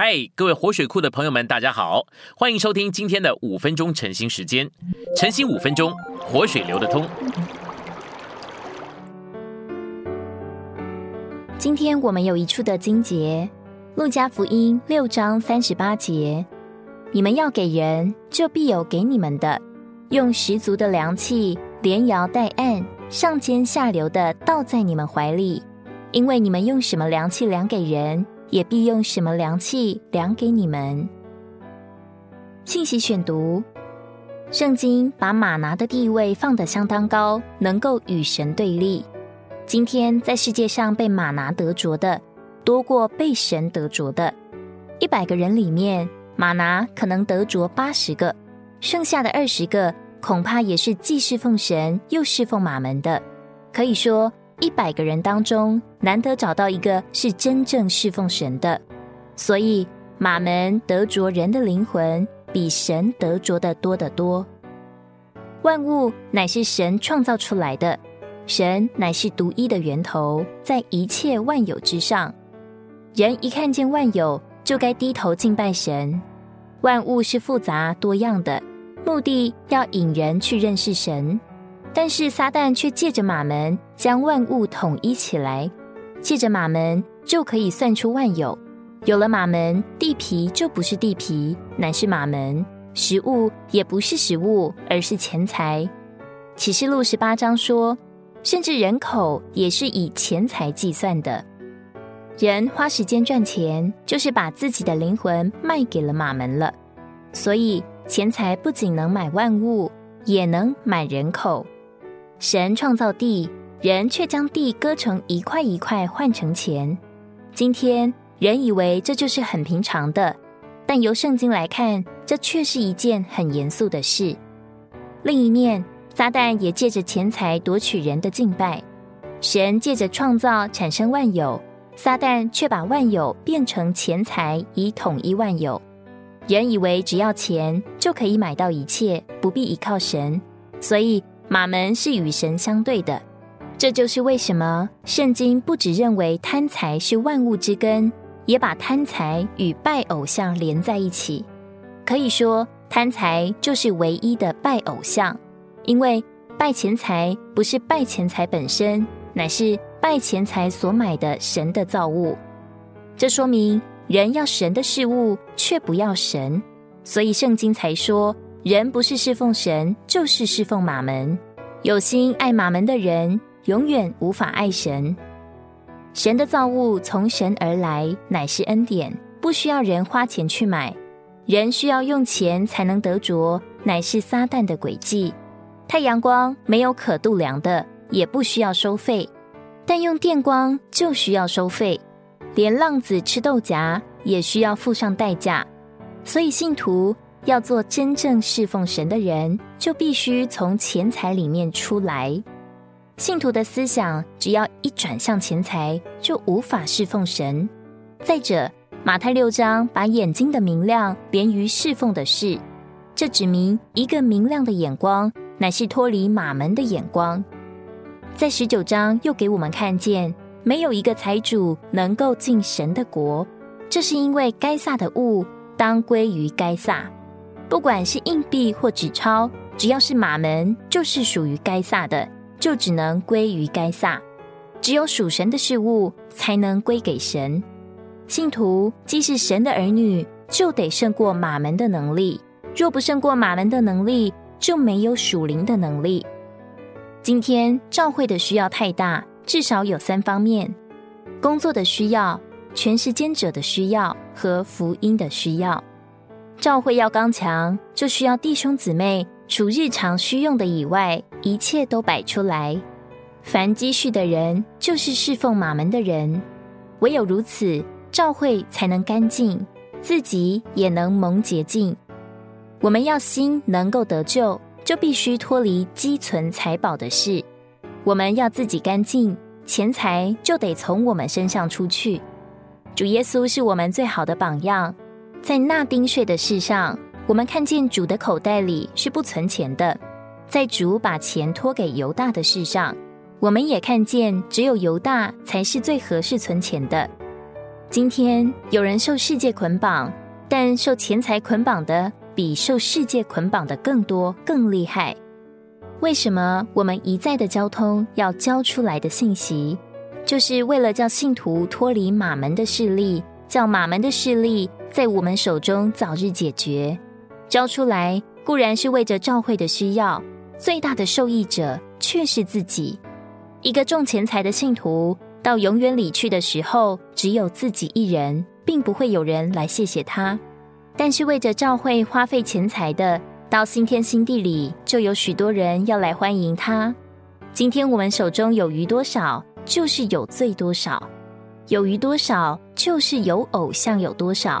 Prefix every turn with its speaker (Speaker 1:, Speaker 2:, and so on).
Speaker 1: 嗨，各位活水库的朋友们，大家好，欢迎收听今天的五分钟晨兴时间。晨兴五分钟，活水流得通。
Speaker 2: 今天我们有一处的经节，《路加福音》六章三十八节：你们要给人，就必有给你们的；用十足的量器，连摇带按，上尖下流的倒在你们怀里，因为你们用什么量器量给人。也必用什么量器量给你们？信息选读：圣经把马拿的地位放得相当高，能够与神对立。今天在世界上被马拿得着的，多过被神得着的。一百个人里面，马拿可能得着八十个，剩下的二十个恐怕也是既侍奉神又侍奉马门的。可以说。一百个人当中，难得找到一个是真正侍奉神的，所以马门得着人的灵魂，比神得着的多得多。万物乃是神创造出来的，神乃是独一的源头，在一切万有之上。人一看见万有，就该低头敬拜神。万物是复杂多样的，目的要引人去认识神。但是撒旦却借着马门将万物统一起来，借着马门就可以算出万有。有了马门，地皮就不是地皮，乃是马门；食物也不是食物，而是钱财。启示录十八章说，甚至人口也是以钱财计算的。人花时间赚钱，就是把自己的灵魂卖给了马门了。所以钱财不仅能买万物，也能买人口。神创造地，人却将地割成一块一块换成钱。今天人以为这就是很平常的，但由圣经来看，这却是一件很严肃的事。另一面，撒旦也借着钱财夺取人的敬拜。神借着创造产生万有，撒旦却把万有变成钱财，以统一万有。人以为只要钱就可以买到一切，不必依靠神，所以。马门是与神相对的，这就是为什么圣经不只认为贪财是万物之根，也把贪财与拜偶像连在一起。可以说，贪财就是唯一的拜偶像，因为拜钱财不是拜钱财本身，乃是拜钱财所买的神的造物。这说明人要神的事物，却不要神，所以圣经才说。人不是侍奉神，就是侍奉马门。有心爱马门的人，永远无法爱神。神的造物从神而来，乃是恩典，不需要人花钱去买。人需要用钱才能得着，乃是撒旦的诡计。太阳光没有可度量的，也不需要收费，但用电光就需要收费。连浪子吃豆荚也需要付上代价，所以信徒。要做真正侍奉神的人，就必须从钱财里面出来。信徒的思想只要一转向钱财，就无法侍奉神。再者，马太六章把眼睛的明亮连于侍奉的事，这指明一个明亮的眼光乃是脱离马门的眼光。在十九章又给我们看见，没有一个财主能够进神的国，这是因为该撒的物当归于该撒。不管是硬币或纸钞，只要是马门，就是属于该撒的，就只能归于该撒。只有属神的事物，才能归给神。信徒既是神的儿女，就得胜过马门的能力。若不胜过马门的能力，就没有属灵的能力。今天教会的需要太大，至少有三方面：工作的需要、全时间者的需要和福音的需要。教会要刚强，就需要弟兄姊妹除日常需用的以外，一切都摆出来。凡积蓄的人，就是侍奉马门的人。唯有如此，教会才能干净，自己也能蒙洁净。我们要心能够得救，就必须脱离积存财宝的事。我们要自己干净，钱财就得从我们身上出去。主耶稣是我们最好的榜样。在纳丁税的事上，我们看见主的口袋里是不存钱的；在主把钱托给犹大的事上，我们也看见只有犹大才是最合适存钱的。今天有人受世界捆绑，但受钱财捆绑的比受世界捆绑的更多、更厉害。为什么我们一再的交通要交出来的信息，就是为了叫信徒脱离马门的势力，叫马门的势力在我们手中早日解决。交出来固然是为着教会的需要，最大的受益者却是自己。一个重钱财的信徒，到永远里去的时候，只有自己一人，并不会有人来谢谢他。但是为着教会花费钱财的，到新天新地里，就有许多人要来欢迎他。今天我们手中有余多少，就是有罪多少；有余多少，就是有偶像有多少。